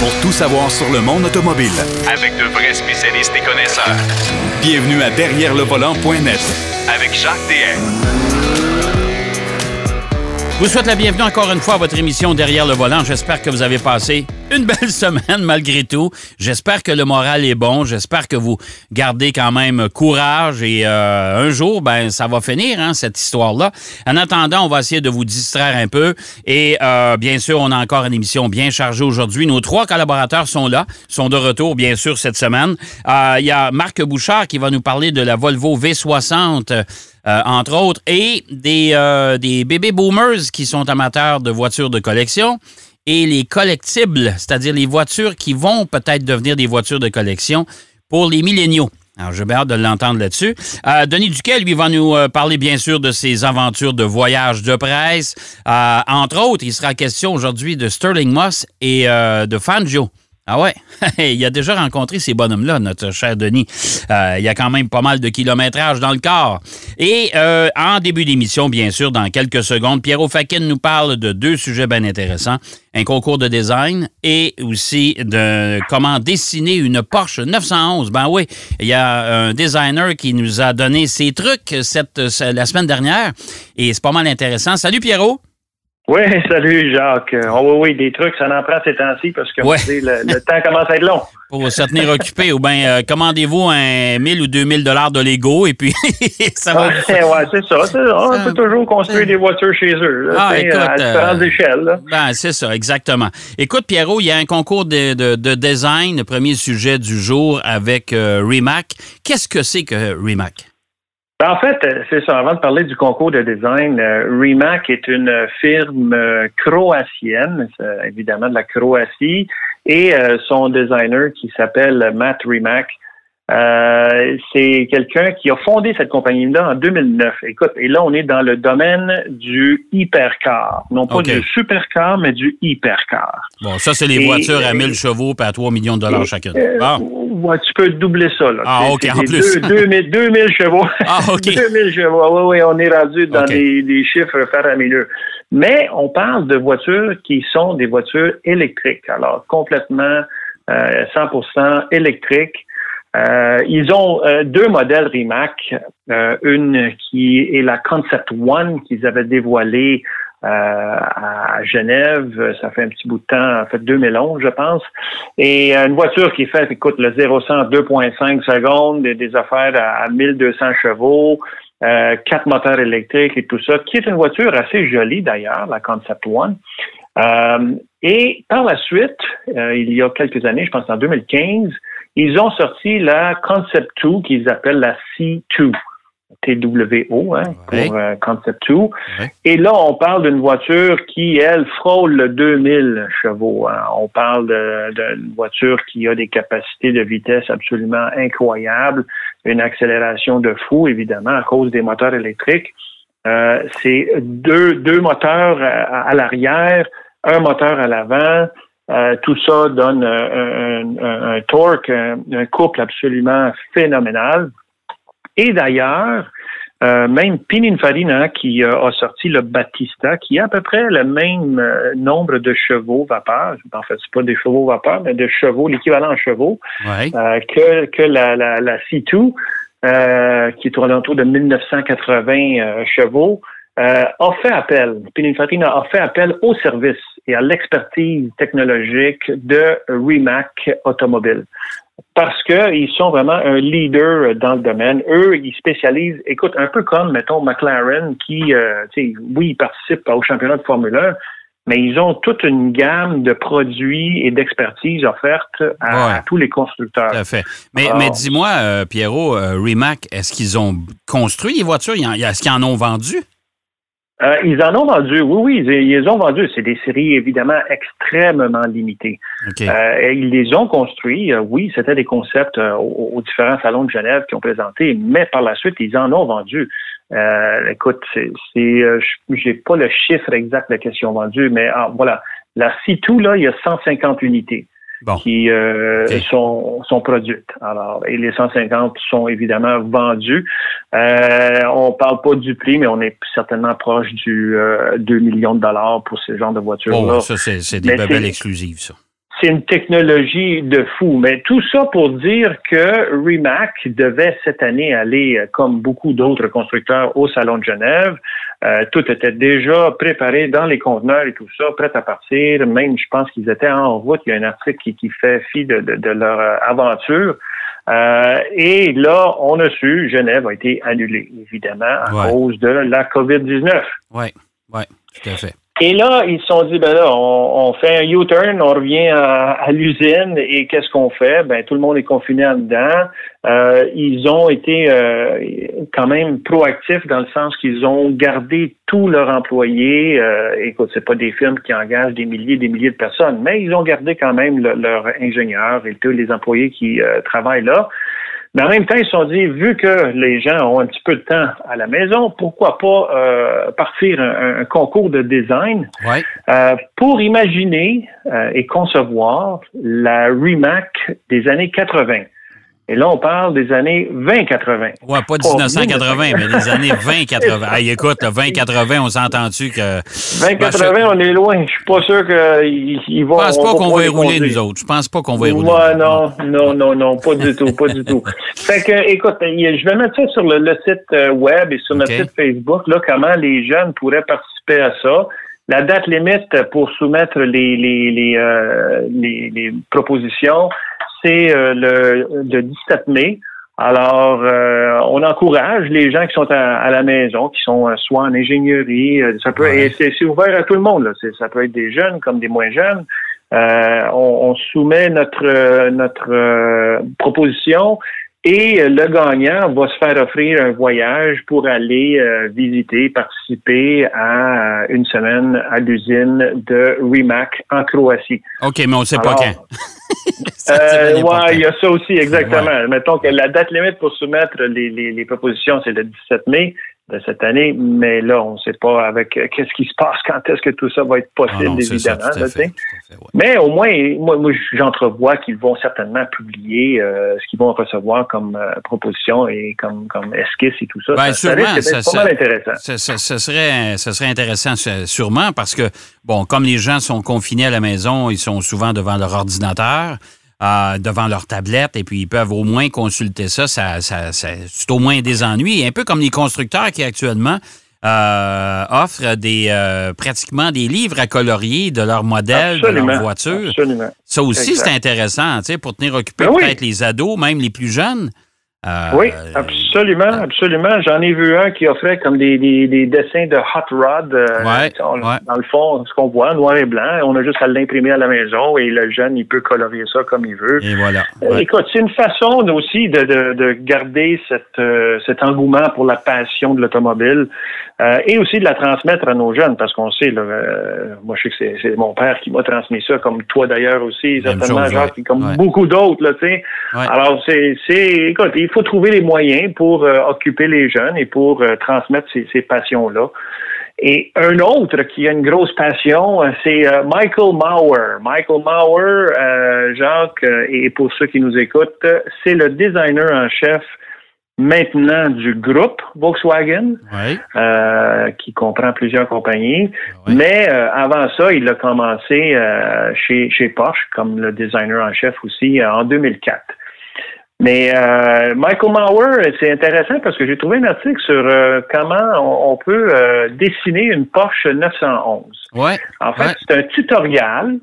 pour tout savoir sur le monde automobile. Avec de vrais spécialistes et connaisseurs. Bienvenue à Derrière le volant.net Avec Jacques DM. Je vous souhaite la bienvenue encore une fois à votre émission Derrière le volant. J'espère que vous avez passé une belle semaine malgré tout. J'espère que le moral est bon. J'espère que vous gardez quand même courage et euh, un jour, ben ça va finir hein, cette histoire-là. En attendant, on va essayer de vous distraire un peu et euh, bien sûr, on a encore une émission bien chargée aujourd'hui. Nos trois collaborateurs sont là, sont de retour bien sûr cette semaine. Euh, Il y a Marc Bouchard qui va nous parler de la Volvo V60. Euh, entre autres, et des, euh, des bébés boomers qui sont amateurs de voitures de collection et les collectibles, c'est-à-dire les voitures qui vont peut-être devenir des voitures de collection pour les milléniaux. Alors, j'ai bien hâte de l'entendre là-dessus. Euh, Denis Duquet, lui, va nous euh, parler, bien sûr, de ses aventures de voyage de presse. Euh, entre autres, il sera question aujourd'hui de Sterling Moss et de Fangio. Ah ouais, il a déjà rencontré ces bonhommes-là, notre cher Denis. Euh, il y a quand même pas mal de kilométrage dans le corps. Et euh, en début d'émission, bien sûr, dans quelques secondes, Pierrot Fakin nous parle de deux sujets bien intéressants. Un concours de design et aussi de comment dessiner une Porsche 911. Ben oui, il y a un designer qui nous a donné ses trucs cette, la semaine dernière et c'est pas mal intéressant. Salut Pierrot! Oui, salut Jacques. Oh, oui, oui, des trucs, ça en prend ces temps-ci parce que Ouais. le, le temps commence à être long. Pour se tenir occupé, ou bien euh, commandez-vous un 1000 ou 2000 dollars de Lego et puis ça va. Ouais, ouais, c'est ça. ça. On peut toujours construire des voitures chez eux. là, Ah, écoute, à différentes euh, échelles. là. Ben, c'est ça, exactement. Écoute, Pierrot, il y a un concours de, de- de design, le premier sujet du jour avec euh, Rimac. Qu'est-ce que c'est que Rimac? Ben, En fait, euh, c'est ça. Avant de parler du concours de design, euh, Rimac est une firme euh, croatienne, évidemment de la Croatie, et son designer qui s'appelle Matt Rimac. Euh, c'est quelqu'un qui a fondé cette compagnie-là en 2009. Écoute, et là, on est dans le domaine du hypercar. Non pas du supercar, mais du hypercar. Bon, ça, c'est les Et- voitures à 1000 chevaux et à 3 millions de dollars chacune. Euh, Bon. ouais, tu peux doubler ça. Là. Ah, OK, en plus. deux- 2000, 2000 chevaux. Ah, OK. 2000 chevaux. Oui, oui, on est rendu dans des chiffres faramineux. Mais on parle de voitures qui sont des voitures électriques. Alors, complètement euh, 100% électriques. Euh, ils ont euh, deux modèles Rimac. Euh, une qui est la Concept One qu'ils avaient dévoilée euh, à Genève. Ça fait un petit bout de temps, en fait 2011, je pense. Et euh, une voiture qui fait, écoute, le 0 100 en 2,5 secondes, des, des affaires à, à 1200 chevaux, euh, quatre moteurs électriques et tout ça, qui est une voiture assez jolie d'ailleurs, la Concept One. Et par la suite, il y a quelques années, je pense en 2015, ils ont sorti la Concept 2 qu'ils appellent la C2. TWO, hein, Ouais. pour euh, Concept 2. Ouais. Et là, on parle d'une voiture qui, elle, frôle le 2000 chevaux. hein. On parle d'une voiture qui a des capacités de vitesse absolument incroyables, une accélération de fou, évidemment, à cause des moteurs électriques. Euh, c'est deux, deux moteurs à, à l'arrière, un moteur à l'avant. Euh, tout ça donne euh, un, un- un torque, un, un couple absolument phénoménal. Et d'ailleurs, euh, même Pininfarina qui euh, a sorti le Battista, qui a à peu près le même euh, nombre de chevaux vapeur. En fait, c'est pas des chevaux vapeur, mais de chevaux, l'équivalent en chevaux, Ouais. euh, que, que la, la, la C2, euh, qui est autour de 1980 euh, chevaux, euh, a fait appel, Pininfarina a fait appel au service et à l'expertise technologique de Rimac Automobile. Parce qu'ils sont vraiment un leader dans le domaine. Eux, ils spécialisent, écoute, un peu comme, mettons, McLaren, qui, euh, oui, ils participent au championnat de Formule 1, mais ils ont toute une gamme de produits et d'expertise offertes à, Ouais. à tous les constructeurs. Tout à fait. Mais, mais dis-moi, euh, Pierrot, euh, Rimac, est-ce qu'ils ont construit les voitures? Est-ce qu'ils en ont vendu? Euh, ils en ont vendu, oui, oui, ils, ils les ont vendus. C'est des séries évidemment extrêmement limitées. OK. Euh, ils les ont construits. euh, oui, c'était des concepts euh, aux, aux différents salons de Genève qui ont présenté, mais par la suite, ils en ont vendu. Euh, écoute, c'est, euh, j'ai pas le chiffre exact de qu'est-ce qu'ils ont vendu, mais ah, voilà, la C2 là, il y a 150 unités. Bon. qui euh, sont, sont produites. Alors, et les 150 sont évidemment vendus. Euh, on parle pas du prix, mais on est certainement proche du euh, 2 millions de dollars pour ce genre de voitures-là. Oh, ça, c'est des c'est- exclusives, ça. C'est une technologie de fou. Mais tout ça pour dire que Remac devait cette année aller, euh, comme beaucoup d'autres constructeurs, au Salon de Genève. Euh, tout était déjà préparé dans les conteneurs et tout ça, prêt à partir. Même, je pense qu'ils étaient en route. Il y a un article qui, qui fait fi de, de, leur euh, aventure. Euh, et là, on a su, Genève a été annulée, évidemment, à cause de la COVID-19. Oui, oui, tout à fait. Et là, ils se sont dit, ben là, on, fait un U-turn, on revient à, l'usine et qu'est-ce qu'on fait? Ben, tout le monde est confiné en dedans. Euh, ils ont été euh, quand même proactifs dans le sens qu'ils ont gardé tous leurs employés. Euh, écoute, c'est pas des firmes qui engagent des milliers, des milliers de personnes, mais ils ont gardé quand même leurs ingénieurs et tous les employés qui euh, travaillent là. Mais en même temps, ils se sont dit, vu que les gens ont un petit peu de temps à la maison, pourquoi pas euh, partir un, concours de design? Euh, pour imaginer euh, et concevoir la Remac des années 80. Et là, on parle des années 20-80. Ouais, pas 1980, mais des années 20-80. hey, écoute, 20-80, on s'entend-tu que. 20-80, ben, on est loin. Je suis pas sûr qu'il va. Je pense pas qu'on va y rouler, nous autres. Je pense pas qu'on va y rouler. Ouais, non, non, non, non, pas du tout, pas du tout. Fait que, écoute, je vais mettre ça sur le, site euh, web et sur notre site Facebook, là, comment les jeunes pourraient participer à ça. La date limite pour soumettre les, les, les, euh, les, les propositions, c'est euh, le, 17 mai. Alors, euh, on encourage les gens qui sont à, la maison, qui sont euh, soit en ingénierie, ça peut c'est ouvert à tout le monde. Ça peut être des jeunes comme des moins jeunes. on, soumet notre notre proposition et euh, le gagnant va se faire offrir un voyage pour aller euh, visiter, participer à euh, une semaine à l'usine de Rimac en Croatie. OK, mais on ne sait pas quand. oui, il y a ça aussi, exactement. Mettons que la date limite pour soumettre les, les, les propositions, c'est le 17 mai de cette année, mais là, on ne sait pas avec euh, qu'est-ce qui se passe, quand est-ce que tout ça va être possible, ah évidemment. Mais au moins, moi, moi j'entrevois qu'ils vont certainement publier euh, ce qu'ils vont recevoir comme euh, proposition et comme, comme esquisse et tout ça. Ben, ça, sûrement, ça, pas mal intéressant. Ça, serait, ça serait intéressant, sûrement, parce que, bon, comme les gens sont confinés à la maison, ils sont souvent devant leur ordinateur. Euh, devant leur tablette et puis ils peuvent au moins consulter ça. ça, ça, c'est au moins des ennuis. Un peu comme les constructeurs qui actuellement euh, offrent des euh, pratiquement des livres à colorier de leurs modèles, de leur voiture. Ça aussi, c'est intéressant, pour tenir occupé ben peut-être les ados, même les plus jeunes. Euh, oui, absolument, absolument. J'en ai vu un qui offrait comme des, des, dessins de hot rod. Euh, dans le fond, ce qu'on voit, noir et blanc, on a juste à l'imprimer à la maison et le jeune, il peut colorier ça comme il veut. Et voilà. Euh, écoute, c'est une façon aussi de, de, garder cette, cet engouement pour la passion de l'automobile et aussi de la transmettre à nos jeunes, parce qu'on sait, là, moi je sais que c'est mon père qui m'a transmis ça, comme toi d'ailleurs aussi, certainement, Jacques, comme beaucoup d'autres, sais. Alors, c'est, écoute, il faut trouver les moyens pour euh, occuper les jeunes et pour euh, transmettre ces, passions-là. Et un autre qui a une grosse passion, euh, c'est Michael Mauer. Michael Mauer, Jacques, et pour ceux qui nous écoutent, c'est le designer en chef maintenant du groupe Volkswagen, qui comprend plusieurs compagnies. Mais avant ça, il a commencé chez, chez Porsche comme le designer en chef aussi en 2004. Mais euh, Michael Mauer, c'est intéressant parce que j'ai trouvé un article sur euh, comment on, peut euh, dessiner une Porsche 911. Ouais. En fait, c'est un tutoriel.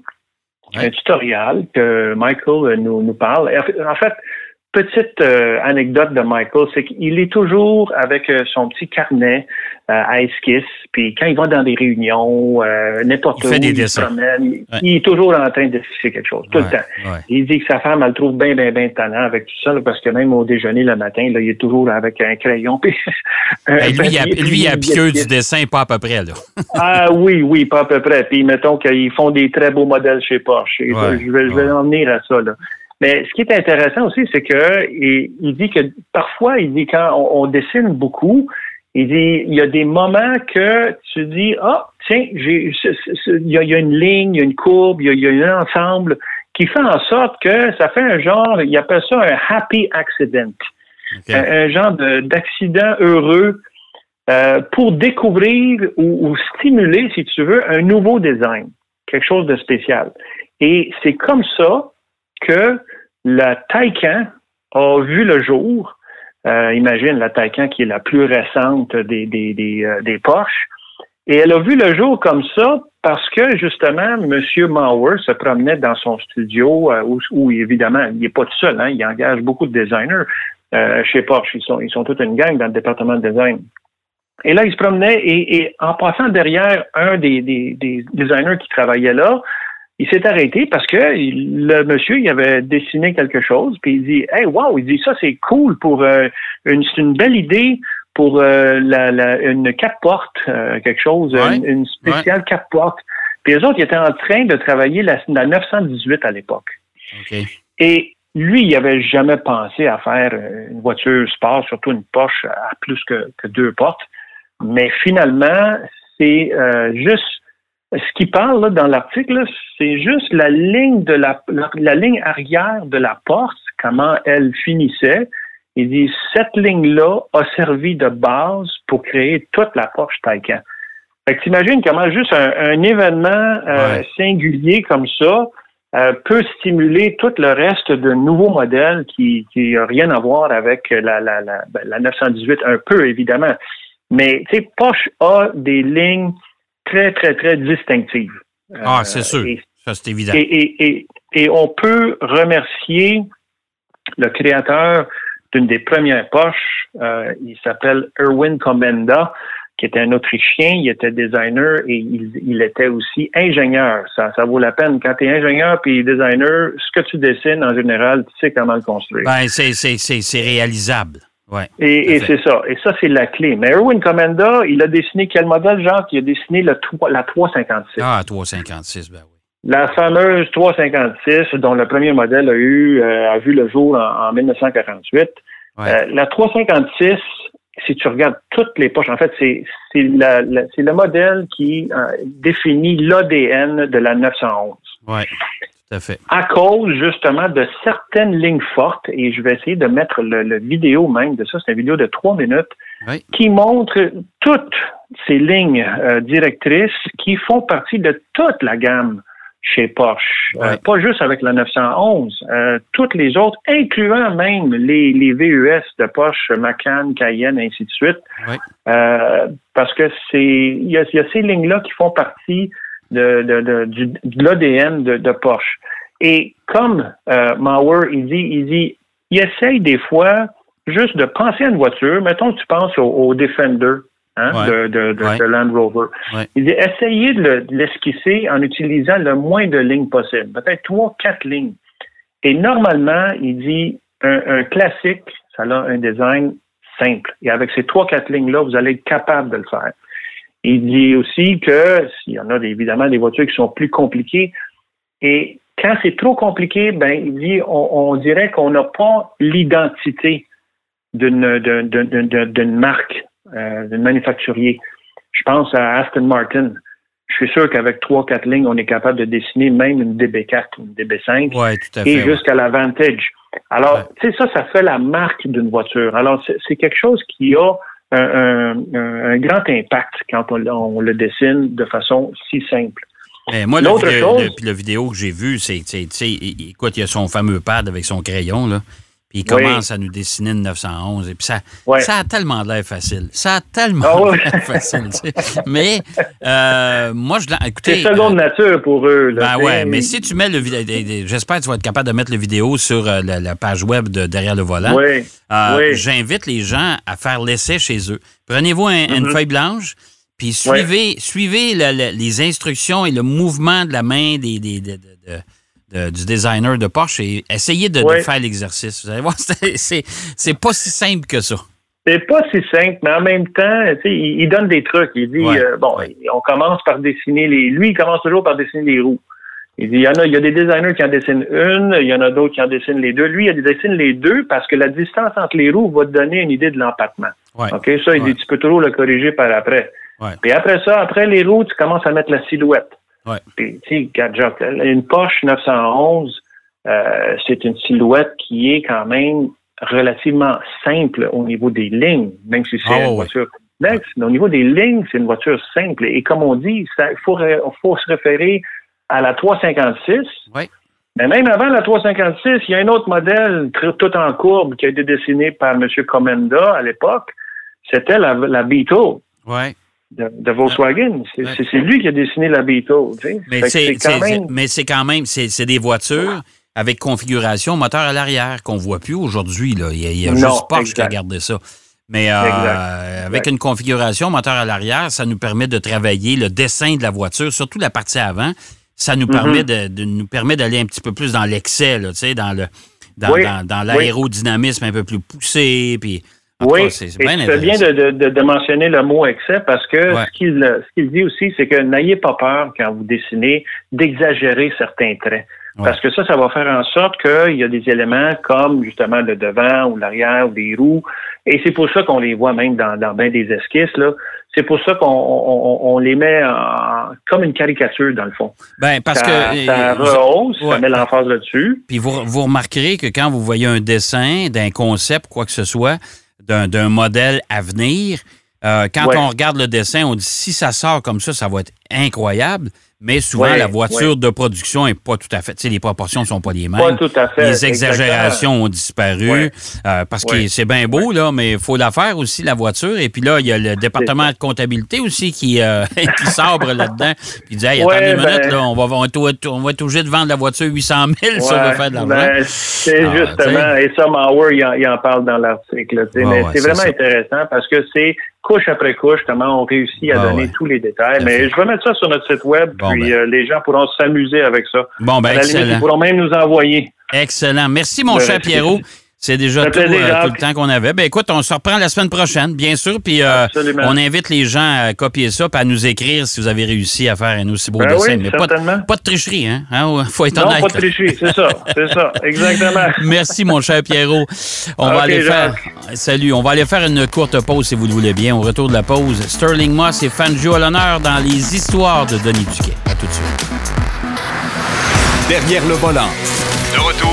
Un tutoriel que Michael nous, nous parle. En fait, petite anecdote de Michael, c'est qu'il est toujours avec son petit carnet euh, à esquisse. Puis quand il va dans des réunions, euh, n'importe où, fait des dessins. il est toujours en train de fixer quelque chose, tout le temps. Il dit que sa femme, elle trouve bien, bien, bien talent avec tout ça, parce que même au déjeuner le matin, là, il est toujours avec un crayon. Puis, ben, lui, il a, lui, a piqueux du dessin, pas à peu près. Là. ah oui, oui, pas à peu près. Puis mettons qu'ils font des très beaux modèles chez Porsche. je vais, je vais en venir à ça. Là. Mais ce qui est intéressant aussi, c'est que il, dit que parfois, il dit quand on dessine beaucoup, il dit, il y a des moments que tu dis, ah, tiens, j'ai, il y, a une ligne, il y a une courbe, il y a, un ensemble qui fait en sorte que ça fait un genre, il appelle ça un happy accident. Un, genre d'accident heureux euh, pour découvrir ou, stimuler, si tu veux, un nouveau design, quelque chose de spécial. Et c'est comme ça que la Taycan a vu le jour. Euh, imagine la Taycan qui est la plus récente des, des, des, euh, des Porsche. Et elle a vu le jour comme ça parce que justement, M. Mauer se promenait dans son studio euh, où, évidemment, il n'est pas tout seul, hein, il engage beaucoup de designers euh, chez Porsche. Ils sont, ils sont toute une gang dans le département de design. Et là, il se promenait et, en passant derrière un des, des, des, designers qui travaillait là, il s'est arrêté parce que le monsieur, il avait dessiné quelque chose, puis il dit Hey, wow, il dit ça, c'est cool pour euh, une, c'est une belle idée pour euh, la, la, une quatre portes, euh, quelque chose, une, spéciale quatre portes. Puis les autres, ils étaient en train de travailler la, la 918 à l'époque. Et lui, il n'avait jamais pensé à faire une voiture sport, surtout une Porsche à plus que, que deux portes. Mais finalement, c'est euh, juste ce qui parle là, dans l'article, c'est juste la ligne de la, la, ligne arrière de la porte, comment elle finissait. Il dit cette ligne-là a servi de base pour créer toute la Porsche Taycan. Fait que t'imagines comment juste un, événement euh, singulier comme ça euh, peut stimuler tout le reste de nouveaux modèles qui qui a rien à voir avec la la, la, ben, la 918 un peu évidemment. Mais tu sais Porsche a des lignes très très très distinctives. Ah, c'est sûr. ça c'est évident. Et, et, et, on peut remercier le créateur d'une des premières poches. Euh, il s'appelle Erwin Komenda, qui était un Autrichien. Il était designer et il, était aussi ingénieur. Ça, ça vaut la peine. Quand tu es ingénieur puis designer, ce que tu dessines, en général, tu sais comment le construire. Ben, c'est réalisable. Ouais, et, et c'est ça. Et ça, c'est la clé. Mais Erwin Komenda, il a dessiné quel modèle, genre? Il a dessiné le, la 356. Ah, 356, ben oui. La fameuse 356, dont le premier modèle a eu euh, a vu le jour en, 1948. Euh, la 356, si tu regardes toutes les poches, en fait, c'est c'est le modèle qui euh, définit l'ADN de la 911. Oui, tout à fait. À cause justement de certaines lignes fortes, et je vais essayer de mettre le, vidéo même de ça, c'est une vidéo de trois minutes, qui montre toutes ces lignes directrices qui font partie de toute la gamme chez Porsche. Euh, pas juste avec la 911, euh, toutes les autres, incluant même les, les VUS de Porsche, Macan, Cayenne, ainsi de suite. Euh, parce que c'est il y a, ces lignes-là qui font partie de, de, de, de l'ADN de, Porsche. Et comme euh, Mauer, il dit, il dit, il essaye des fois juste de penser à une voiture. Mettons que tu penses au, au Defender. Hein, de, de, de, Land Rover. Il dit essayez de l'esquisser en utilisant le moins de lignes possible, peut-être trois, quatre lignes. Et normalement, il dit un, un, classique, ça a un design simple. Et avec ces trois, quatre lignes-là, vous allez être capable de le faire. Il dit aussi que s'il y en a évidemment des voitures qui sont plus compliquées, et quand c'est trop compliqué, ben il dit on, on dirait qu'on n'a pas l'identité d'une d'une marque euh, d'un manufacturier. Je pense à Aston Martin. Je suis sûr qu'avec trois, quatre lignes, on est capable de dessiner même une DB4, une DB5 ouais, tout à fait, et jusqu'à la Vantage. Alors, tu sais, ça, ça fait la marque d'une voiture. Alors, c'est quelque chose qui a un, un, grand impact quand on, on, le dessine de façon si simple. Mais moi, le, vidéo, le, vidéo que j'ai vu, c'est, écoute, il y a son fameux pad avec son crayon, là il commence à nous dessiner une 911. Et puis ça, ça a tellement l'air facile. Ça a tellement ah l'air facile. Mais euh, moi, je écoutez. C'est seconde euh, nature pour eux. Là, ben ouais, mais si tu mets le j'espère que tu vas être capable de mettre le vidéo sur euh, la, page web de Derrière le volant. Oui. J'invite les gens à faire l'essai chez eux. Prenez-vous une mm-hmm. feuille blanche. Puis suivez, suivez les instructions et le mouvement de la main des, des de, du designer de Porsche et essayez de, faire l'exercice. Vous allez voir, c'est pas si simple que ça. C'est pas si simple, mais en même temps, il, il donne des trucs. Il dit, euh, bon, on commence par dessiner les... Lui, il commence toujours par dessiner les roues. Il dit, il y en a, il y a des designers qui en dessinent une, il y en a d'autres qui en dessinent les deux. Lui, il dessine les deux parce que la distance entre les roues va te donner une idée de l'empattement. OK? Ça, il dit, tu peux toujours le corriger par après. Puis après ça, après les roues, tu commences à mettre la silhouette. Ouais. tu sais, une Porsche 911, euh, c'est une silhouette qui est quand même relativement simple au niveau des lignes, même si c'est ah, une voiture complexe, mais au niveau des lignes, c'est une voiture simple. Et comme on dit, il faut, faut se référer à la 356. Oui. Mais même avant la 356, il y a un autre modèle tout en courbe qui a été dessiné par M. Comenda à l'époque. C'était la, la Beetle. Oui. De, Volkswagen. C'est lui qui a dessiné la Beetle. Mais c'est quand même... Mais c'est quand même, c'est des voitures avec configuration moteur à l'arrière qu'on voit plus aujourd'hui. Il y a, juste Porsche qui a gardé ça. Mais euh, avec une configuration moteur à l'arrière, ça nous permet de travailler le dessin de la voiture, surtout la partie avant. Ça nous permet mm-hmm. de, nous permet d'aller un petit peu plus dans l'excès, dans le dans, l'aérodynamisme un peu plus poussé. Puis, oui, c'est bien, bien de, de, mentionner le mot excès parce que ce qu'il dit aussi, c'est que n'ayez pas peur quand vous dessinez d'exagérer certains traits. Parce que ça, ça va faire en sorte qu'il y a des éléments comme justement le devant ou l'arrière ou des roues. Et c'est pour ça qu'on les voit même dans, dans bien des esquisses. Là. C'est pour ça qu'on on, les met en, comme une caricature, dans le fond. Ben, parce ça, que. Ça rehausse, ça met l'emphase là-dessus. Puis vous, vous remarquerez que quand vous voyez un dessin d'un concept, quoi que ce soit, d'un modèle à venir, euh, quand on regarde le dessin, on dit si ça sort comme ça, ça va être incroyable. Mais souvent, la voiture de production n'est pas tout à fait. Tu sais, les proportions ne sont pas les mêmes. Pas tout à fait. Les exagérations ont disparu. Euh, parce que c'est bien beau, là, mais il faut la faire aussi, la voiture. Et puis là, il y a le département de comptabilité aussi qui, euh, qui sabre là-dedans. Puis il dit Hey, attendez une minute, ben là, on, va, on, va, être obligé de vendre la voiture 800 000 si on veut faire de l'argent. Ben, c'est ah, justement, et ça, Mauer, il, il, en parle dans l'article. mais c'est vraiment intéressant parce que c'est couche après couche, comment on réussit à ah donner tous les détails. Mais je vais mettre ça sur notre site web, puis ben. euh, les gens pourront s'amuser avec ça. Bon, ben, excellent. ils pourront même nous envoyer. Excellent. Merci, mon cher Pierrot. C'est déjà euh, tout, le temps qu'on avait. Ben écoute, on se reprend la semaine prochaine, bien sûr. Puis euh, on invite les gens à copier ça, puis à nous écrire si vous avez réussi à faire un aussi beau ben dessin. Mais pas, pas, de tricherie, hein? hein? Faut être non, pas de tricherie, c'est ça. C'est ça, exactement. Merci, mon cher Pierrot. On va aller faire. Salut. On va aller faire une courte pause si vous le voulez bien. Au retour de la pause, Sterling Moss et Fanjo à l'honneur dans les histoires de Denis Duquet. À tout de suite. Derrière le volant. De retour